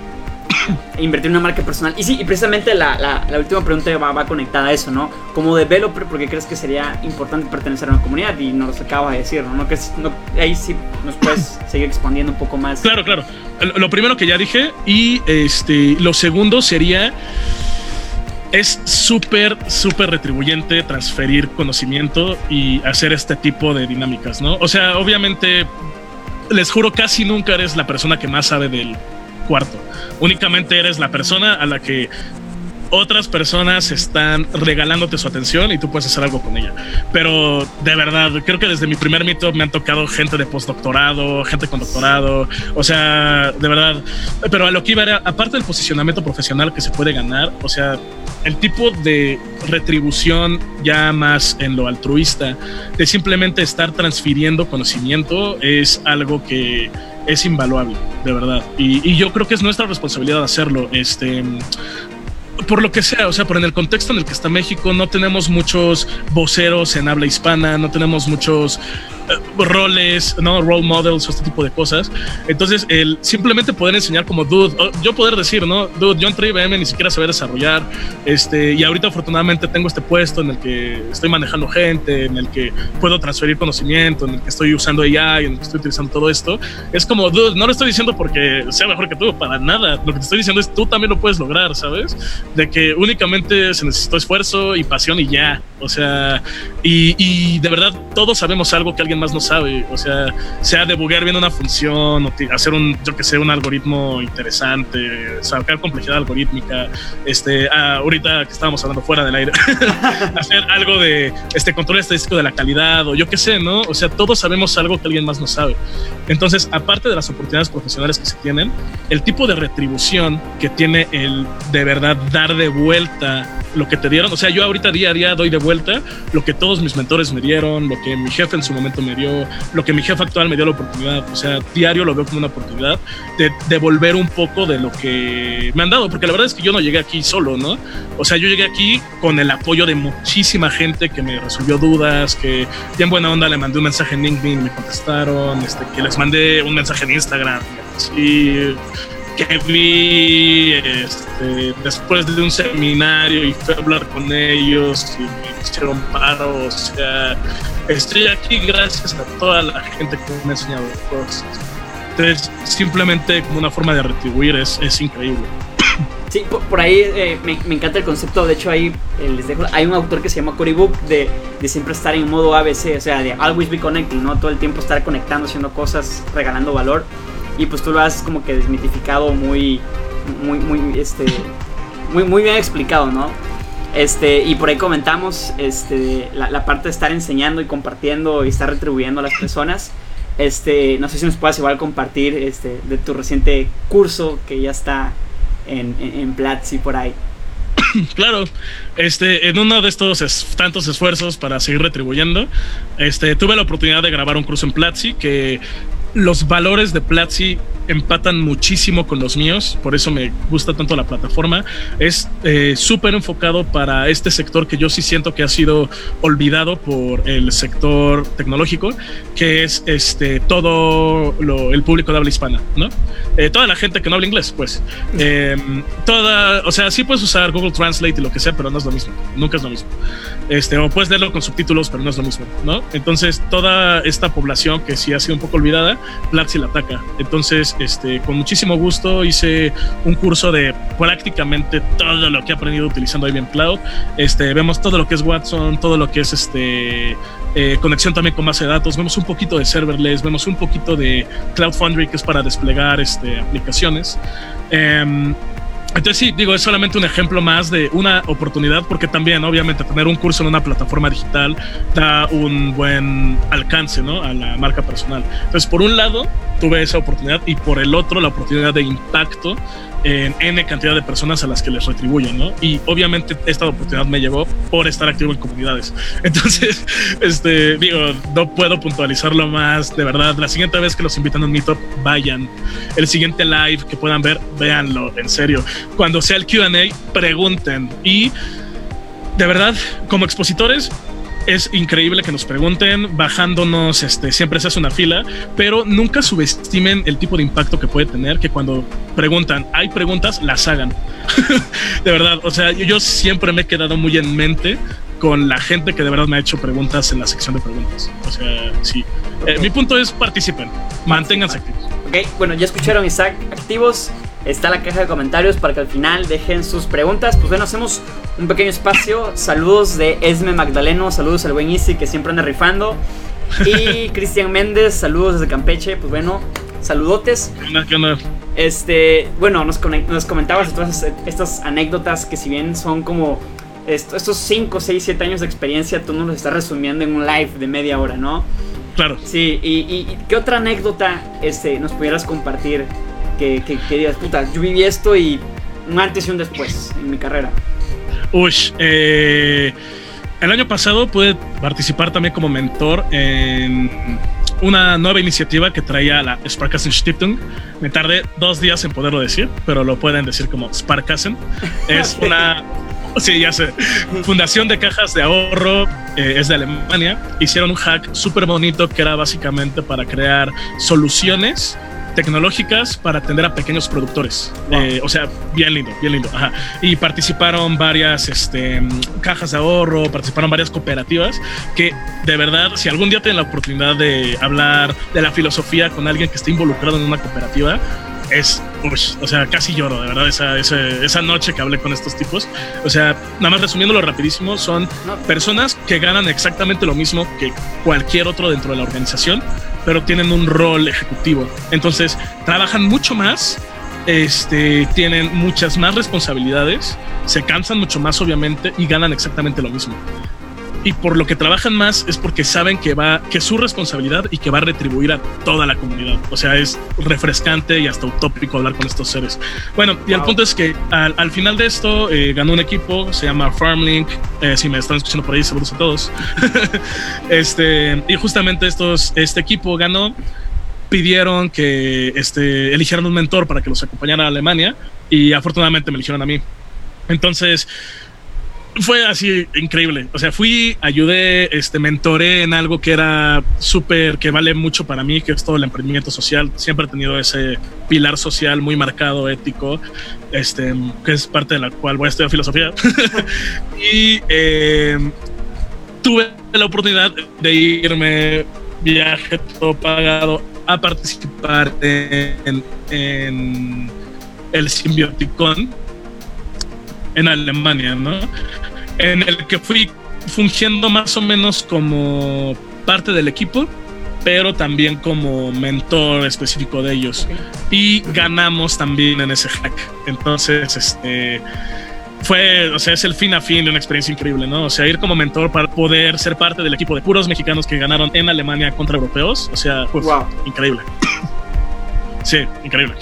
Invertir en una marca personal. Y sí, y precisamente la, la, última pregunta va, va, conectada a eso, ¿no? Como developer, porque crees que sería importante pertenecer a una comunidad? Y nos lo acaba de decir, ¿no? No, ahí sí nos puedes seguir expandiendo un poco más. Claro, claro. Lo primero que ya dije y este, lo segundo sería es súper, súper retribuyente transferir conocimiento y hacer este tipo de dinámicas, ¿no? O sea, obviamente, les juro, casi nunca eres la persona que más sabe del cuarto. Únicamente eres la persona a la que otras personas están regalándote su atención y tú puedes hacer algo con ella. Pero de verdad, creo que desde mi primer mito me han tocado gente de postdoctorado, gente con doctorado, o sea, de verdad. Pero a lo que iba era, aparte del posicionamiento profesional que se puede ganar, o sea, el tipo de retribución ya más en lo altruista, de simplemente estar transfiriendo conocimiento, es algo que es invaluable, de verdad. Y, yo creo que es nuestra responsabilidad hacerlo. Este, por lo que sea, o sea, por en el contexto en el que está México, no tenemos muchos voceros en habla hispana, no tenemos muchos roles, ¿no? Role models o este tipo de cosas. Entonces, el simplemente poder enseñar como dude, yo poder decir, ¿no? Dude, yo entré IBM ni siquiera sabía desarrollar, este, y ahorita afortunadamente tengo este puesto en el que estoy manejando gente, en el que puedo transferir conocimiento, en el que estoy usando AI, en el que estoy utilizando todo esto. Es como, dude, no lo estoy diciendo porque sea mejor que tú, para nada. Lo que te estoy diciendo es tú también lo puedes lograr, ¿sabes? De que únicamente se necesitó esfuerzo y pasión y ya. O sea, y, y de verdad todos sabemos algo que alguien más no sabe. O sea, sea debuguear bien una función, o hacer un, yo que sé, un algoritmo interesante, sacar complejidad algorítmica. Este, ah, ahorita que estábamos hablando fuera del aire, hacer algo de este control estadístico de la calidad, o yo qué sé, ¿no? O sea, todos sabemos algo que alguien más no sabe. Entonces, aparte de las oportunidades profesionales que se tienen, el tipo de retribución que tiene el de verdad dar de vuelta lo que te dieron. O sea, yo ahorita día a día doy de vuelta lo que todos mis mentores me dieron, lo que mi jefe en su momento me dio, lo que mi jefe actual me dio la oportunidad. O sea, diario lo veo como una oportunidad de devolver un poco de lo que me han dado, porque la verdad es que yo no llegué aquí solo, ¿no? O sea, yo llegué aquí con el apoyo de muchísima gente que me resolvió dudas, que ya en buena onda le mandé un mensaje en LinkedIn, me contestaron, este, que les mandé un mensaje en Instagram, y que vi este, después de un seminario y fui a hablar con ellos y me hicieron paro. O sea, estoy aquí gracias a toda la gente que me ha enseñado cosas. Entonces, simplemente como una forma de retribuir es, es increíble. Sí, por, ahí eh, me, me, encanta el concepto. De hecho, ahí eh, les dejo, hay un autor que se llama Cory Book de, de, siempre estar en modo ABC, o sea, de always be connecting, ¿no? Todo el tiempo estar conectando, haciendo cosas, regalando valor. Y pues tú lo has como que desmitificado muy, muy, muy, este, muy, muy bien explicado, ¿no? Este, y por ahí comentamos este, la, parte de estar enseñando y compartiendo y estar retribuyendo a las personas. Este, no sé si nos puedas igual compartir este, de tu reciente curso que ya está en, en, Platzi por ahí. Claro, este, en uno de estos es, tantos esfuerzos para seguir retribuyendo, este, tuve la oportunidad de grabar un curso en Platzi que los valores de Platzi empatan muchísimo con los míos, por eso me gusta tanto la plataforma. Es eh, súper enfocado para este sector que yo sí siento que ha sido olvidado por el sector tecnológico, que es este todo lo, el público de habla hispana, ¿no? Eh, toda la gente que no habla inglés, pues. Eh, toda, o sea, sí puedes usar Google Translate y lo que sea, pero no es lo mismo, nunca es lo mismo. Este, o puedes leerlo con subtítulos, pero no es lo mismo, ¿no? Entonces, toda esta población que sí ha sido un poco olvidada, Platzi la ataca. Entonces, este, con muchísimo gusto hice un curso de prácticamente todo lo que he aprendido utilizando IBM Cloud. Este, vemos todo lo que es Watson, todo lo que es este, eh, conexión también con base de datos, vemos un poquito de serverless, vemos un poquito de Cloud Foundry que es para desplegar este, aplicaciones. Eh, entonces sí, digo, es solamente un ejemplo más de una oportunidad, porque también, obviamente, tener un curso en una plataforma digital da un buen alcance. A la marca personal. Entonces, por un lado, tuve esa oportunidad y por el otro, la oportunidad de impacto en N cantidad de personas a las que les retribuyen, ¿no? Y obviamente esta oportunidad me llevó por estar activo en comunidades. Entonces, este, digo, no puedo puntualizarlo más, de verdad. La siguiente vez que los invitan a un meetup, vayan. El siguiente live que puedan ver, véanlo, en serio. Cuando sea el QA, pregunten. Y de verdad, como expositores, es increíble que nos pregunten, bajándonos, este, siempre se hace una fila, pero nunca subestimen el tipo de impacto que puede tener, que cuando preguntan, hay preguntas, las hagan. de verdad, o sea, yo, yo, siempre me he quedado muy en mente con la gente que de verdad me ha hecho preguntas en la sección de preguntas. O sea, sí. Eh, mi punto es participen, manténganse activos. Ok, bueno, ya escucharon Isaac, activos está la caja de comentarios para que al final dejen sus preguntas. Pues bueno, hacemos un pequeño espacio. Saludos de Esme Magdaleno, saludos al buen Easy que siempre anda rifando. Y Cristian Méndez, saludos desde Campeche. Pues bueno, saludotes. ¿Qué onda? Este, bueno, nos, nos comentabas todas estas anécdotas que si bien son como estos 5, 6, 7 años de experiencia, tú nos los estás resumiendo en un live de media hora, ¿no? Claro. Sí, y, y ¿qué otra anécdota este, nos pudieras compartir que, que, que, digas, puta, yo viví esto y un antes y un después en mi carrera? Uy, eh, el año pasado pude participar también como mentor en una nueva iniciativa que traía la Sparkassen Stiftung. Me tardé dos días en poderlo decir, pero lo pueden decir como Sparkassen. Es una Sí, ya sé. Fundación de Cajas de Ahorro eh, es de Alemania. Hicieron un hack súper bonito que era básicamente para crear soluciones tecnológicas para atender a pequeños productores. Wow. Eh, o sea, bien lindo, bien lindo. Ajá. Y participaron varias este, cajas de ahorro, participaron varias cooperativas que de verdad, si algún día tienen la oportunidad de hablar de la filosofía con alguien que esté involucrado en una cooperativa, es, o sea, casi lloro, de verdad, esa, esa, esa, noche que hablé con estos tipos. O sea, nada más resumiéndolo rapidísimo, son personas que ganan exactamente lo mismo que cualquier otro dentro de la organización, pero tienen un rol ejecutivo. Entonces, trabajan mucho más, este, tienen muchas más responsabilidades, se cansan mucho más, obviamente, y ganan exactamente lo mismo y por lo que trabajan más es porque saben que va que es su responsabilidad y que va a retribuir a toda la comunidad. O sea, es refrescante y hasta utópico hablar con estos seres. Bueno, y wow. el punto es que al, al final de esto eh, ganó un equipo, se llama Farmlink. Eh, si me están escuchando por ahí, saludos a todos. este, y justamente estos, este equipo ganó pidieron que este, eligieran un mentor para que los acompañara a Alemania y afortunadamente me eligieron a mí. Entonces, fue así increíble. O sea, fui, ayudé, este, mentoré en algo que era súper, que vale mucho para mí, que es todo el emprendimiento social. Siempre he tenido ese pilar social muy marcado, ético, este, que es parte de la cual voy a estudiar filosofía. y eh, tuve la oportunidad de irme viaje todo pagado a participar en, en el Symbioticon en Alemania, ¿no? En el que fui fungiendo más o menos como parte del equipo, pero también como mentor específico de ellos. Y ganamos también en ese hack. Entonces, este fue, o sea, es el fin a fin de una experiencia increíble, ¿no? O sea, ir como mentor para poder ser parte del equipo de puros mexicanos que ganaron en Alemania contra europeos, o sea, pues, increíble. Sí, increíble.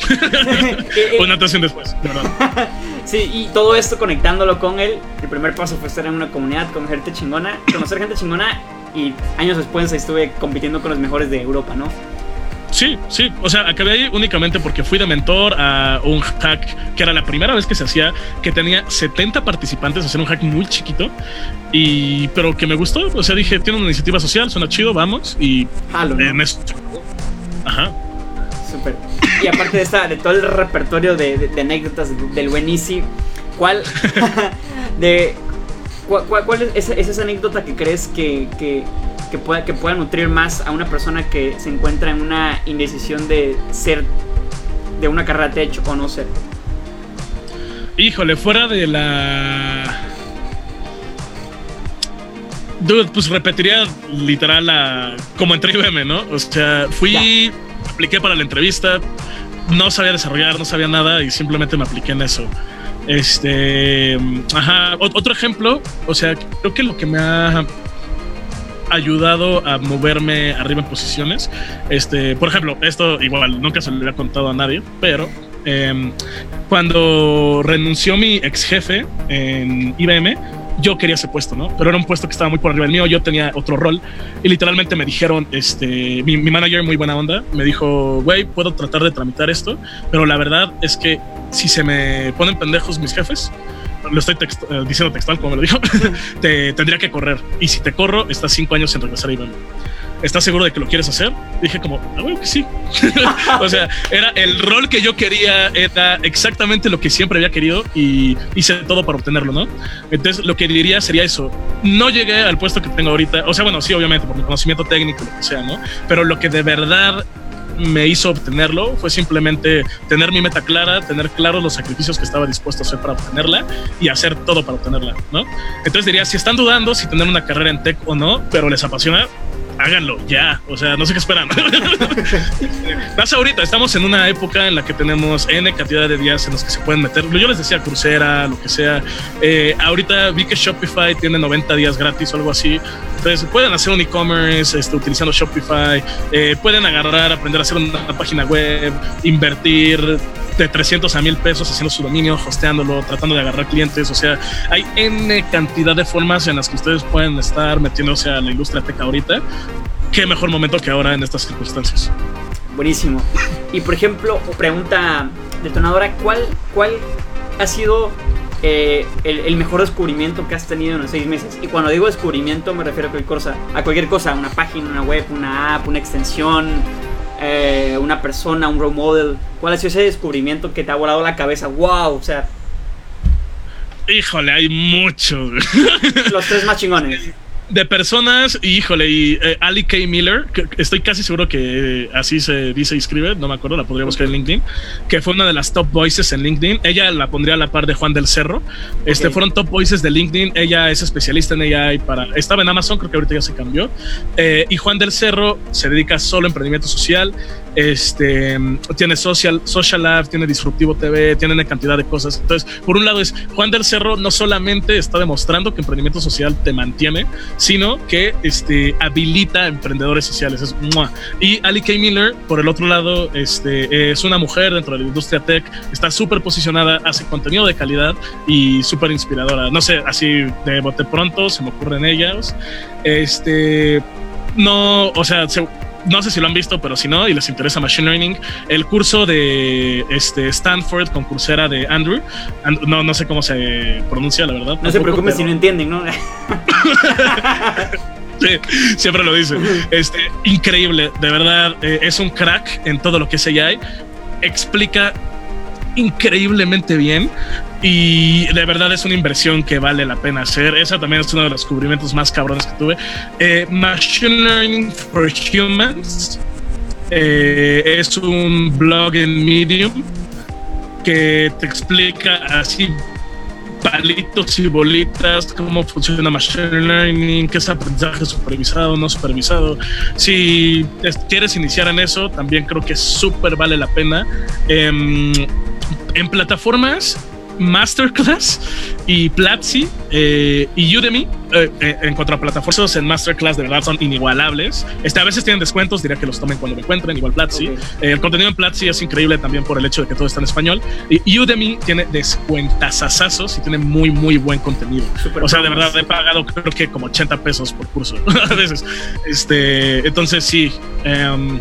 Una actuación después, de verdad. sí, y todo esto conectándolo con él. El primer paso fue estar en una comunidad con gente chingona, conocer gente chingona y años después estuve compitiendo con los mejores de Europa, ¿no? Sí, sí, o sea, acabé ahí únicamente porque fui de mentor a un hack que era la primera vez que se hacía, que tenía 70 participantes, hacer un hack muy chiquito, y pero que me gustó, o sea, dije, tiene una iniciativa social, suena chido, vamos, y en eso. Ajá. Súper. Y aparte de, esta, de todo el repertorio de, anécdotas del Buenisi, ¿cuál, de, cuál, es, esa anécdota que crees que, que, pueda, que pueda nutrir más a una persona que se encuentra en una indecisión de ser de una carrera tech o no ser? Híjole, fuera de la. Dude, pues repetiría literal la. como entre IBM, ¿no? O sea, fui apliqué para la entrevista, no sabía desarrollar, no sabía nada y simplemente me apliqué en eso. Este, ajá, otro ejemplo, o sea, creo que lo que me ha ayudado a moverme arriba en posiciones, este, por ejemplo, esto igual nunca se lo había contado a nadie, pero em, cuando renunció mi ex jefe en IBM, yo quería ese puesto, ¿no? Pero era un puesto que estaba muy por arriba del mío, yo tenía otro rol y literalmente me dijeron, este, mi, manager muy buena onda, me dijo, güey, puedo tratar de tramitar esto, pero la verdad es que si se me ponen pendejos mis jefes, lo estoy eh, diciendo textual como me lo dijo, te tendría que correr y si te corro, estás cinco años sin regresar a IBM. ¿Estás seguro de que lo quieres hacer? Dije como, ah, bueno, que sí. o sea, era el rol que yo quería, era exactamente lo que siempre había querido y hice todo para obtenerlo, ¿no? Entonces, lo que diría sería eso. No llegué al puesto que tengo ahorita, o sea, bueno, sí, obviamente, por mi conocimiento técnico, lo que sea, ¿no? Pero lo que de verdad me hizo obtenerlo fue simplemente tener mi meta clara, tener claros los sacrificios que estaba dispuesto a hacer para obtenerla y hacer todo para obtenerla, ¿no? Entonces diría, si están dudando si tener una carrera en tech o no, pero les apasiona, háganlo ya. O sea, no sé qué esperan. Más ahorita, estamos en una época en la que tenemos N cantidad de días en los que se pueden meter. Yo les decía crucera, lo que sea. Eh, ahorita vi que Shopify tiene 90 días gratis o algo así. Entonces pueden hacer un e-commerce este, utilizando Shopify. Eh, pueden agarrar, aprender a hacer una página web, invertir de 300 a 1000 pesos haciendo su dominio, hosteándolo, tratando de agarrar clientes. O sea, hay N cantidad de formas en las que ustedes pueden estar metiéndose a la industria tech ahorita. Qué mejor momento que ahora en estas circunstancias. Buenísimo. Y por ejemplo, pregunta detonadora, ¿cuál, cuál ha sido eh, el, mejor descubrimiento que has tenido en los seis meses. Y cuando digo descubrimiento me refiero a cualquier cosa, a cualquier cosa, una página, una web, una app, una extensión, eh, una persona, un role model? ¿Cuál ha sido ese descubrimiento que te ha volado la cabeza? ¡Wow! O sea. Híjole, hay muchos. Los tres más chingones de personas, híjole, y eh, Ali K. Miller, que estoy casi seguro que así se dice y escribe, no me acuerdo, la podría buscar en LinkedIn, que fue una de las top voices en LinkedIn. Ella la pondría a la par de Juan del Cerro. Este fueron top voices de LinkedIn. Ella es especialista en AI para. Estaba en Amazon, creo que ahorita ya se cambió. Eh, y Juan del Cerro se dedica solo a emprendimiento social. Este tiene Social, Social tiene Disruptivo TV, tiene una cantidad de cosas. Entonces, por un lado es Juan del Cerro no solamente está demostrando que emprendimiento social te mantiene, sino que este, habilita emprendedores sociales. Es, y Ali K. Miller, por el otro lado, este, es una mujer dentro de la industria tech, está súper posicionada, hace contenido de calidad y súper inspiradora. No sé, así de bote pronto se me ocurren ellas. Este, no, o sea, no sé si lo han visto, pero si no y les interesa Machine Learning, el curso de este, Stanford con cursera de Andrew, no, no sé cómo se pronuncia, la verdad. No se preocupen si no entienden, ¿no? Sí, siempre lo dice. Este, increíble, de verdad, eh, es un crack en todo lo que es AI. Explica increíblemente bien y de verdad es una inversión que vale la pena hacer. Esa también es uno de los descubrimientos más cabrones que tuve. Eh, Machine Learning for Humans eh, es un blog en Medium que te explica así palitos y bolitas, cómo funciona Machine Learning, qué es aprendizaje supervisado, no supervisado. Si quieres iniciar en eso, también creo que súper vale la pena. Em, en plataformas Masterclass y Platzi eh, y Udemy eh, eh, en cuanto a plataformas en Masterclass de verdad son inigualables. Este, a veces tienen descuentos, diría que los tomen cuando me encuentren, igual Platzi. el contenido en Platzi es increíble también por el hecho de que todo está en español. Y Udemy tiene descuentasasazos y tiene muy, muy buen contenido. o sea, de verdad he pagado creo que como 80 pesos por curso a veces. Este, entonces sí. Em,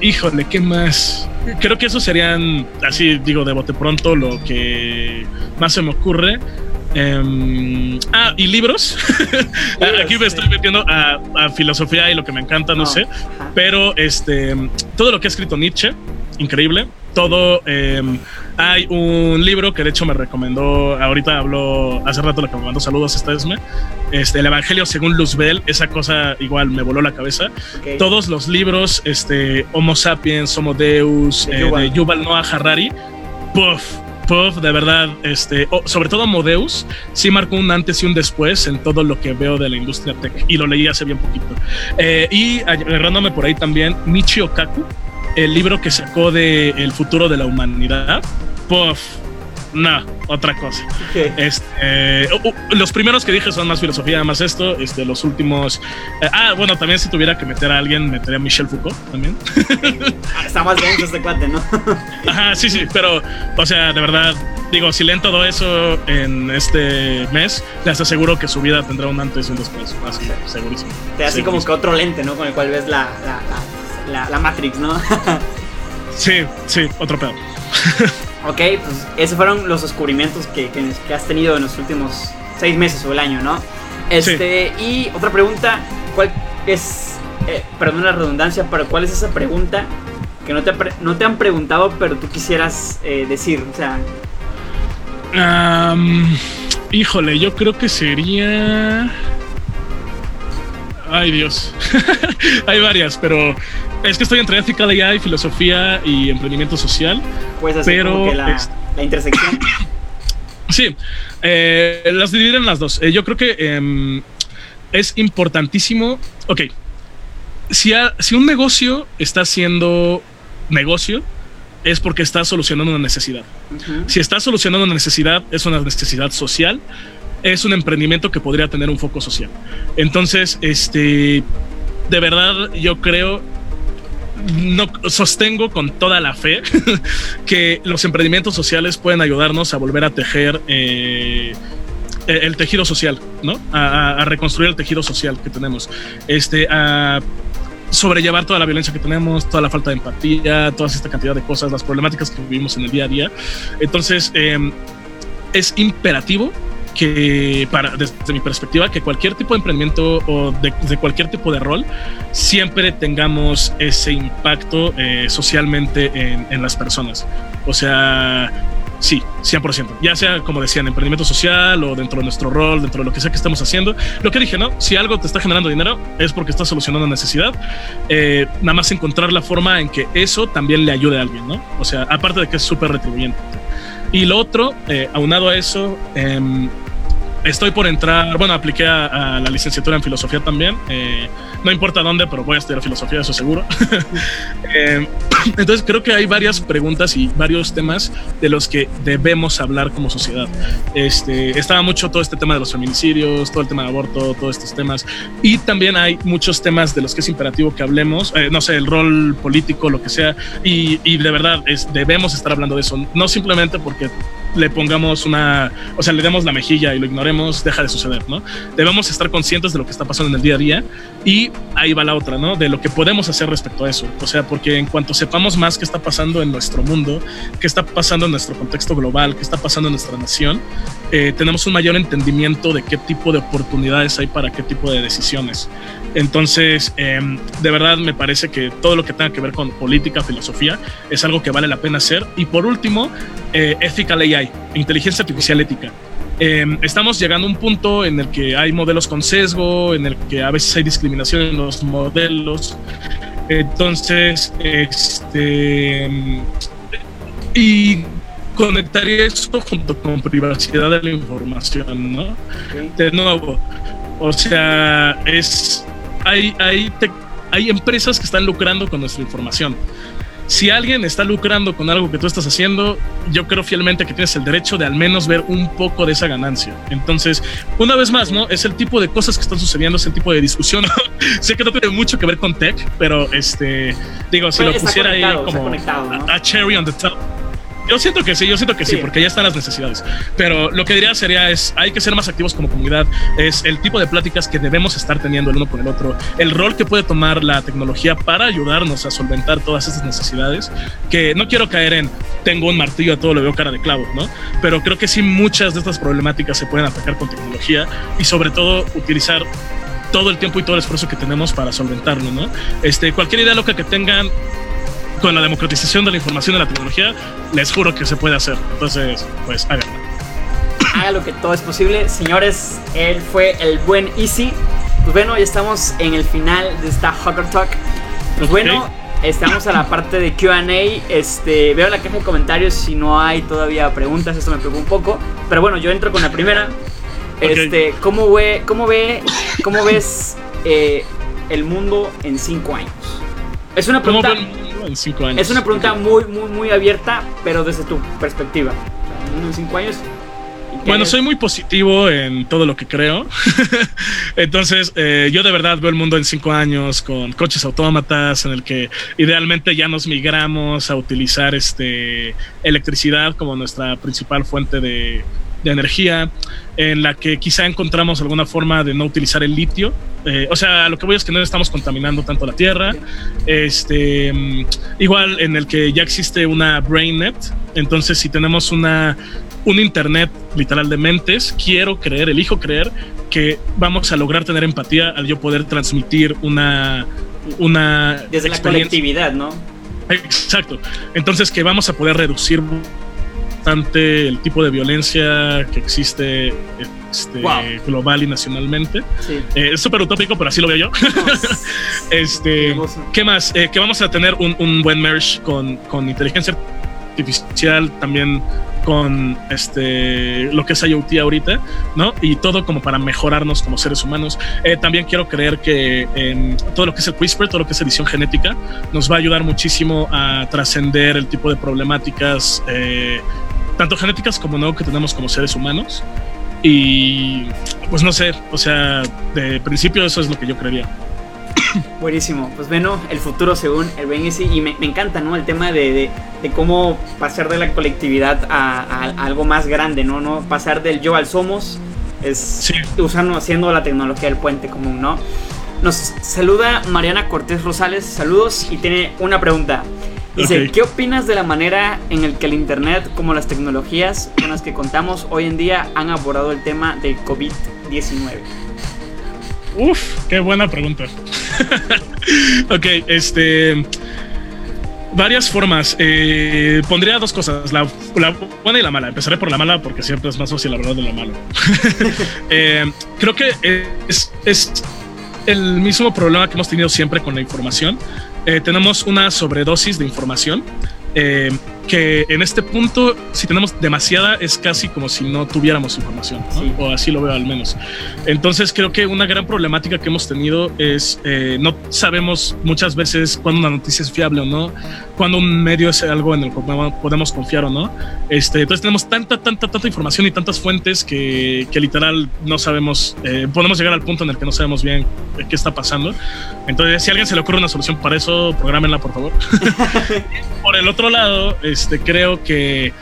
híjole, ¿qué más? Creo que eso serían, así digo, de bote pronto, lo que más se me ocurre. Em, ah, y libros. Aquí me estoy metiendo a, filosofía y lo que me encanta, no, sé. Pero este, todo lo que ha escrito Nietzsche, increíble. Todo. Em, hay un libro que de hecho me recomendó. Ahorita habló hace rato lo que me mandó saludos esta vez. Este, el Evangelio según Luzbel. Esa cosa igual me voló la cabeza. Todos los libros, este, Homo sapiens, Homo Deus, de Yuval, eh, Yuval Noah Harari. Puff, Puff, de verdad, este, sobre todo Modeus, sí marcó un antes y un después en todo lo que veo de la industria tech y lo leí hace bien poquito. Eh, y agarrándome por ahí también, Michio Kaku, el libro que sacó de El futuro de la humanidad. Puff, no, otra cosa. Este, uh, uh, los primeros que dije son más filosofía, más esto. Este, los últimos. Eh, ah, bueno, también si tuviera que meter a alguien, metería a Michel Foucault también. Ah, está más denso este cuate, ¿no? Ajá, sí, sí, pero, o sea, de verdad, digo, si leen todo eso en este mes, les aseguro que su vida tendrá un antes y un después. Así, segurísimo. Te así como que otro lente, ¿no? Con el cual ves la, la, la, Matrix, ¿no? sí, sí, otro pedo. ok, pues esos fueron los descubrimientos que, que, has tenido en los últimos seis meses o el año, ¿no? Este, y otra pregunta, ¿cuál es, eh, perdón la redundancia, pero cuál es esa pregunta que no te, no te han preguntado, pero tú quisieras eh, decir? O sea... híjole, yo creo que sería... Ay Dios, hay varias, pero es que estoy entre ethical AI, filosofía y emprendimiento social. Pues así pero como la, intersección. sí, eh, las dividiré en las dos. Eh, yo creo que em, es importantísimo. Ok, si, si un negocio está haciendo negocio, es porque está solucionando una necesidad. Si está solucionando una necesidad, es una necesidad social es un emprendimiento que podría tener un foco social. Entonces, este, de verdad, yo creo no sostengo con toda la fe que los emprendimientos sociales pueden ayudarnos a volver a tejer eh, el tejido social, ¿no? A, reconstruir el tejido social que tenemos. Este, a sobrellevar toda la violencia que tenemos, toda la falta de empatía, toda esta cantidad de cosas, las problemáticas que vivimos en el día a día. Entonces, em, es imperativo que para desde mi perspectiva que cualquier tipo de emprendimiento o de, cualquier tipo de rol siempre tengamos ese impacto eh, socialmente en, en, las personas. O sea sí 100% ya sea como decían emprendimiento social o dentro de nuestro rol dentro de lo que sea que estemos haciendo. Lo que dije no si algo te está generando dinero es porque está solucionando una necesidad. Eh, nada más encontrar la forma en que eso también le ayude a alguien no o sea aparte de que es súper retribuyente. Y lo otro, eh, aunado a eso, eh, Estoy por entrar, bueno, apliqué a, la licenciatura en filosofía también. Eh, no importa dónde, pero voy a estudiar filosofía, eso seguro. Eh, entonces creo que hay varias preguntas y varios temas de los que debemos hablar como sociedad. Este, estaba mucho todo este tema de los feminicidios, todo el tema de aborto, todos estos temas. Y también hay muchos temas de los que es imperativo que hablemos, eh, no sé, el rol político, lo que sea. Y, y de verdad es, debemos estar hablando de eso, no simplemente porque le pongamos una, o sea, le demos la mejilla y lo ignoremos, deja de suceder, ¿no? Debemos estar conscientes de lo que está pasando en el día a día y ahí va la otra, ¿no? De lo que podemos hacer respecto a eso. O sea, porque en cuanto sepamos más qué está pasando en nuestro mundo, qué está pasando en nuestro contexto global, qué está pasando en nuestra nación, eh, tenemos un mayor entendimiento de qué tipo de oportunidades hay para qué tipo de decisiones. Entonces, em, de verdad me parece que todo lo que tenga que ver con política, filosofía, es algo que vale la pena hacer. Y por último, eh, ethical AI, inteligencia artificial ética. Em, estamos llegando a un punto en el que hay modelos con sesgo, en el que a veces hay discriminación en los modelos. Entonces, este. Y conectaría esto junto con privacidad de la información, ¿no? De nuevo, o sea, es. Hay, hay, hay empresas que están lucrando con nuestra información si alguien está lucrando con algo que tú estás haciendo, yo creo fielmente que tienes el derecho de al menos ver un poco de esa ganancia. Entonces, una vez más, ¿no? Es el tipo de cosas que están sucediendo, es el tipo de discusión. sé que no tiene mucho que ver con tech, pero este, digo, si lo pusiera ahí como a cherry on the top yo siento que sí, yo siento que sí. porque ya están las necesidades. Pero lo que diría sería es, hay que ser más activos como comunidad, es el tipo de pláticas que debemos estar teniendo el uno con el otro, el rol que puede tomar la tecnología para ayudarnos a solventar todas estas necesidades, que no quiero caer en, tengo un martillo a todo lo veo cara de clavo, ¿no? Pero creo que sí muchas de estas problemáticas se pueden atacar con tecnología y sobre todo utilizar todo el tiempo y todo el esfuerzo que tenemos para solventarlo, ¿no? Este, cualquier idea loca que tengan, con la democratización de la información y la tecnología, les juro que se puede hacer. Entonces, pues háganlo. Haga lo que todo es posible. Señores, él fue el buen Easy. Pues bueno, ya estamos en el final de esta Hacker Talk. Pues bueno, estamos a la parte de QA. Este, veo la caja de comentarios si no hay todavía preguntas. Esto me preocupa un poco. Pero bueno, yo entro con la primera. Este, ¿cómo, ve, cómo, ve, cómo ves eh, el mundo en cinco años? Es una pregunta en cinco años? Es una pregunta muy, muy, muy abierta, pero desde tu perspectiva. En cinco años. Bueno, soy muy positivo en todo lo que creo. Entonces, eh, yo de verdad veo el mundo en cinco años con coches autómatas, en el que idealmente ya nos migramos a utilizar este, electricidad como nuestra principal fuente de, de energía, en la que quizá encontramos alguna forma de no utilizar el litio. Eh, o sea, lo que voy es que no estamos contaminando tanto la tierra. Este, mm, igual en el que ya existe una BrainNet. Entonces, si tenemos una, un Internet literal de mentes, quiero creer, elijo creer que vamos a lograr tener empatía al yo poder transmitir una. una Desde la colectividad, ¿no? Exacto. Entonces, que vamos a poder reducir el tipo de violencia que existe este, global y nacionalmente. Eh, es súper utópico, pero así lo veo yo. este, ¿Qué más? Eh, que vamos a tener un, un buen merge con, con, inteligencia artificial, también con este lo que es IoT ahorita, ¿no? Y todo como para mejorarnos como seres humanos. Eh, también quiero creer que todo lo que es el CRISPR, todo lo que es edición genética, nos va a ayudar muchísimo a trascender el tipo de problemáticas tanto genéticas como no que tenemos como seres humanos. Y pues no sé, o sea, de principio eso es lo que yo creería. Buenísimo, pues bueno, el futuro según el BNC y me, encanta, ¿no? El tema de, de, cómo pasar de la colectividad a, algo más grande, ¿no? ¿no? Pasar del yo al somos es usando, haciendo la tecnología del puente común, ¿no? Nos saluda Mariana Cortés Rosales, saludos y tiene una pregunta. Dice, ¿qué opinas de la manera en la que el Internet, como las tecnologías con las que contamos hoy en día, han abordado el tema del COVID-19? Uf, qué buena pregunta. ok, este... Varias formas. Eh, pondría dos cosas, la, buena y la mala. Empezaré por la mala porque siempre es más fácil hablar de la mala. Eh, creo que es, es el mismo problema que hemos tenido siempre con la información eh, tenemos una sobredosis de información. Eh, que en este punto, si tenemos demasiada, es casi como si no tuviéramos información, o así lo veo al menos. Entonces creo que una gran problemática que hemos tenido es eh, no sabemos muchas veces cuándo una noticia es fiable o no, cuándo un medio es algo en el que podemos confiar o no. Este, entonces tenemos tanta, tanta, tanta información y tantas fuentes que, que literal no sabemos, eh, podemos llegar al punto en el que no sabemos bien qué está pasando. Entonces, si a alguien se le ocurre una solución para eso, programenla por favor. por el otro lado, este, creo que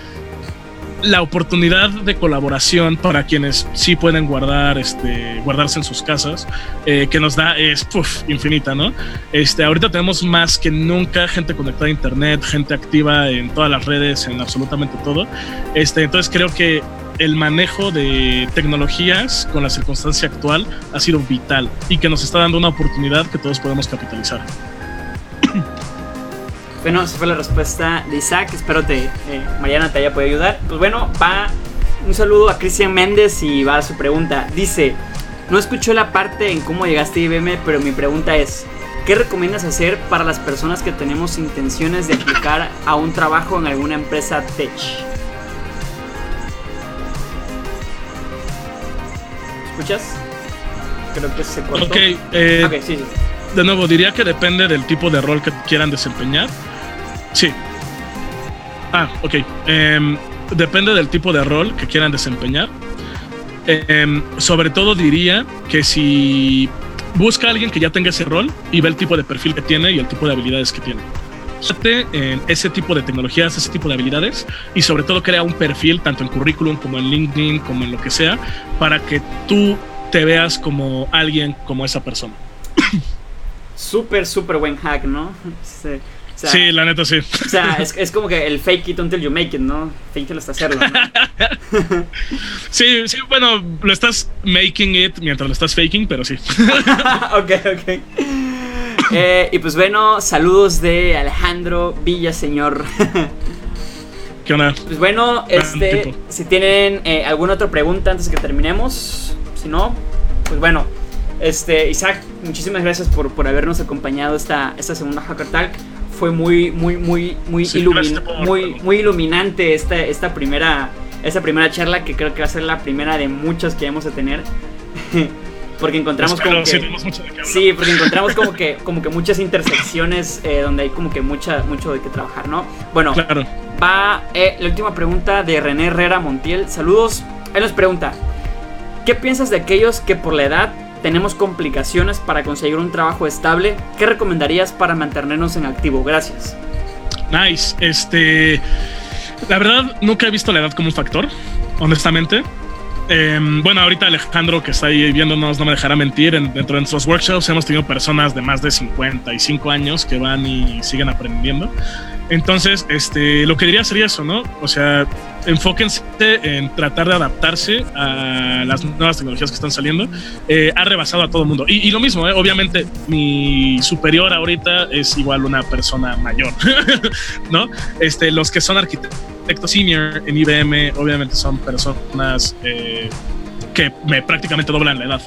la oportunidad de colaboración para quienes sí pueden guardar, este, guardarse en sus casas, eh, que nos da es infinita, ¿no? Este, ahorita tenemos más que nunca gente conectada a internet, gente activa en todas las redes, en absolutamente todo. Entonces creo que el manejo de tecnologías con la circunstancia actual ha sido vital y que nos está dando una oportunidad que todos podemos capitalizar. Bueno, esa fue la respuesta de Isaac. Espero que eh, Mariana te haya podido ayudar. Pues bueno, va un saludo a Cristian Méndez y va a su pregunta. Dice, no escuchó la parte en cómo llegaste a IBM, pero mi pregunta es, ¿qué recomiendas hacer para las personas que tenemos intenciones de aplicar a un trabajo en alguna empresa tech? ¿Escuchas? Creo que se cortó. Ok, eh, Ok, sí, sí. de nuevo, diría que depende del tipo de rol que quieran desempeñar. Sí. Ah, ok. Em, depende del tipo de rol que quieran desempeñar. Em, sobre todo diría que si busca a alguien que ya tenga ese rol y ve el tipo de perfil que tiene y el tipo de habilidades que tiene. Fíjate en ese tipo de tecnologías, ese tipo de habilidades y sobre todo crea un perfil tanto en currículum como en LinkedIn, como en lo que sea, para que tú te veas como alguien como esa persona. Súper, súper buen hack, ¿no? Sí, sea, sí, la neta sí. O sea, es, es como que el fake it until you make it, ¿no? Fake it hasta hacerlo, ¿no? Sí, sí, bueno, lo estás making it mientras lo estás faking, pero sí. ok, ok. Eh, y pues bueno, saludos de Alejandro Villaseñor. ¿Qué onda? Pues bueno, este, si tienen eh, alguna otra pregunta antes de que terminemos, si no, pues bueno, este, Isaac, muchísimas gracias por, por habernos acompañado esta, esta segunda Hacker Talk. Fue muy, muy, muy, muy, Sí, ilumin- gracias por- muy, muy iluminante esta, esta primera, esta primera charla que creo que va a ser la primera de muchas que vamos a tener. Porque encontramos Espero, como sí, que. Sí, porque encontramos como que, como que muchas intersecciones eh, donde hay como que mucha, mucho de qué trabajar, ¿no? Bueno, Claro. va eh, la última pregunta de René Herrera Montiel. Saludos. Él nos pregunta, ¿qué piensas de aquellos que por la edad tenemos complicaciones para conseguir un trabajo estable? ¿Qué recomendarías para mantenernos en activo? Gracias. Nice. Este. La verdad, nunca he visto la edad como un factor, honestamente. Em, bueno, ahorita Alejandro, que está ahí viéndonos, no me dejará mentir. En- dentro de nuestros workshops hemos tenido personas de más de 55 años que van y siguen aprendiendo. Entonces, este, lo que diría sería eso, ¿no? O sea, enfóquense en tratar de adaptarse a las nuevas tecnologías que están saliendo. Eh, ha rebasado a todo el mundo. Y, lo mismo, ¿eh? obviamente, mi superior ahorita es igual una persona mayor, ¿no? Este, los que son arquitectos senior en IBM, obviamente son personas eh, que me prácticamente doblan la edad.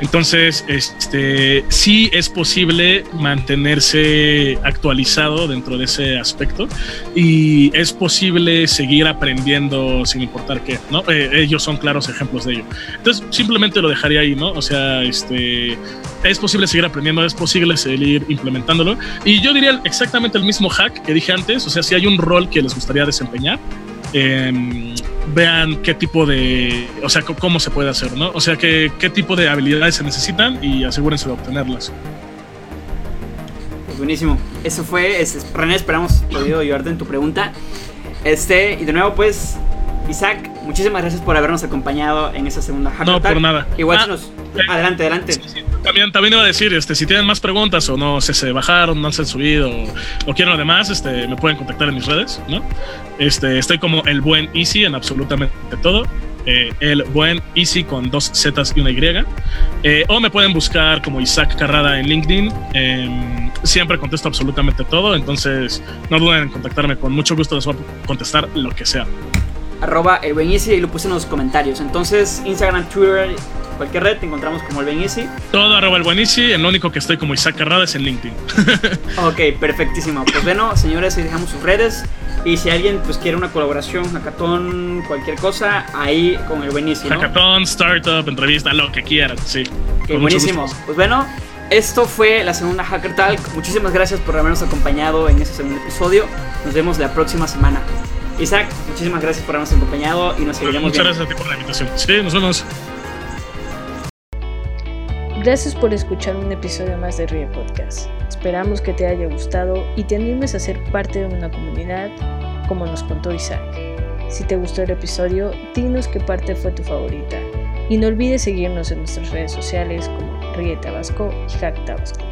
Entonces, este, sí es posible mantenerse actualizado dentro de ese aspecto y es posible seguir aprendiendo sin importar qué, ¿no? Eh, ellos son claros ejemplos de ello. Entonces, simplemente lo dejaría ahí, ¿no? O sea, este, es posible seguir aprendiendo, es posible seguir implementándolo. Y yo diría exactamente el mismo hack que dije antes, o sea, si hay un rol que les gustaría desempeñar, eh, vean qué tipo de, o sea, cómo se puede hacer, ¿no? O sea, qué, qué tipo de habilidades se necesitan y asegúrense de obtenerlas. Pues buenísimo. Eso fue, este, René, esperamos podido ayudarte en tu pregunta. Este, y de nuevo, pues, Isaac, muchísimas gracias por habernos acompañado en esa segunda Hacker No, por nada. Igual Ah, si nos... Adelante, adelante. Sí, sí. También, también iba a decir, este, si tienen más preguntas o no se bajaron, no se han subido o, quieren lo demás, este, me pueden contactar en mis redes, ¿no? Este, estoy como el buen Easy en absolutamente todo. Eh, el buen Easy con dos Zetas y una Y. Eh, o me pueden buscar como Isaac Carrada en LinkedIn. Em, siempre contesto absolutamente todo, entonces no duden en contactarme. Con mucho gusto les voy a contestar lo que sea. arroba el Ben Easy y lo puse en los comentarios. Entonces, Instagram, Twitter, cualquier red te encontramos como el Ben Easy. Todo arroba el buen Easy. El único que estoy como Isaac Carrada es en LinkedIn. Ok, perfectísimo. Pues bueno, señores, ahí dejamos sus redes. Y si alguien pues quiere una colaboración, hackathon, cualquier cosa, ahí con el Ben Easy, ¿no? Hackathon, startup, entrevista, lo que quieran, sí. Ok, Con mucho buenísimo. Pues bueno, esto fue la segunda Hacker Talk. Muchísimas gracias por habernos acompañado en este segundo episodio. Nos vemos la próxima semana. Isaac, muchísimas gracias por habernos acompañado y nos seguiremos Muchas viendo. gracias a ti por la invitación. Sí, nos vemos. Gracias por escuchar un episodio más de Ríe Podcast. Esperamos que te haya gustado y te animes a ser parte de una comunidad como nos contó Isaac. Si te gustó el episodio, dinos qué parte fue tu favorita. Y no olvides seguirnos en nuestras redes sociales como Ríe Tabasco y Hack Tabasco.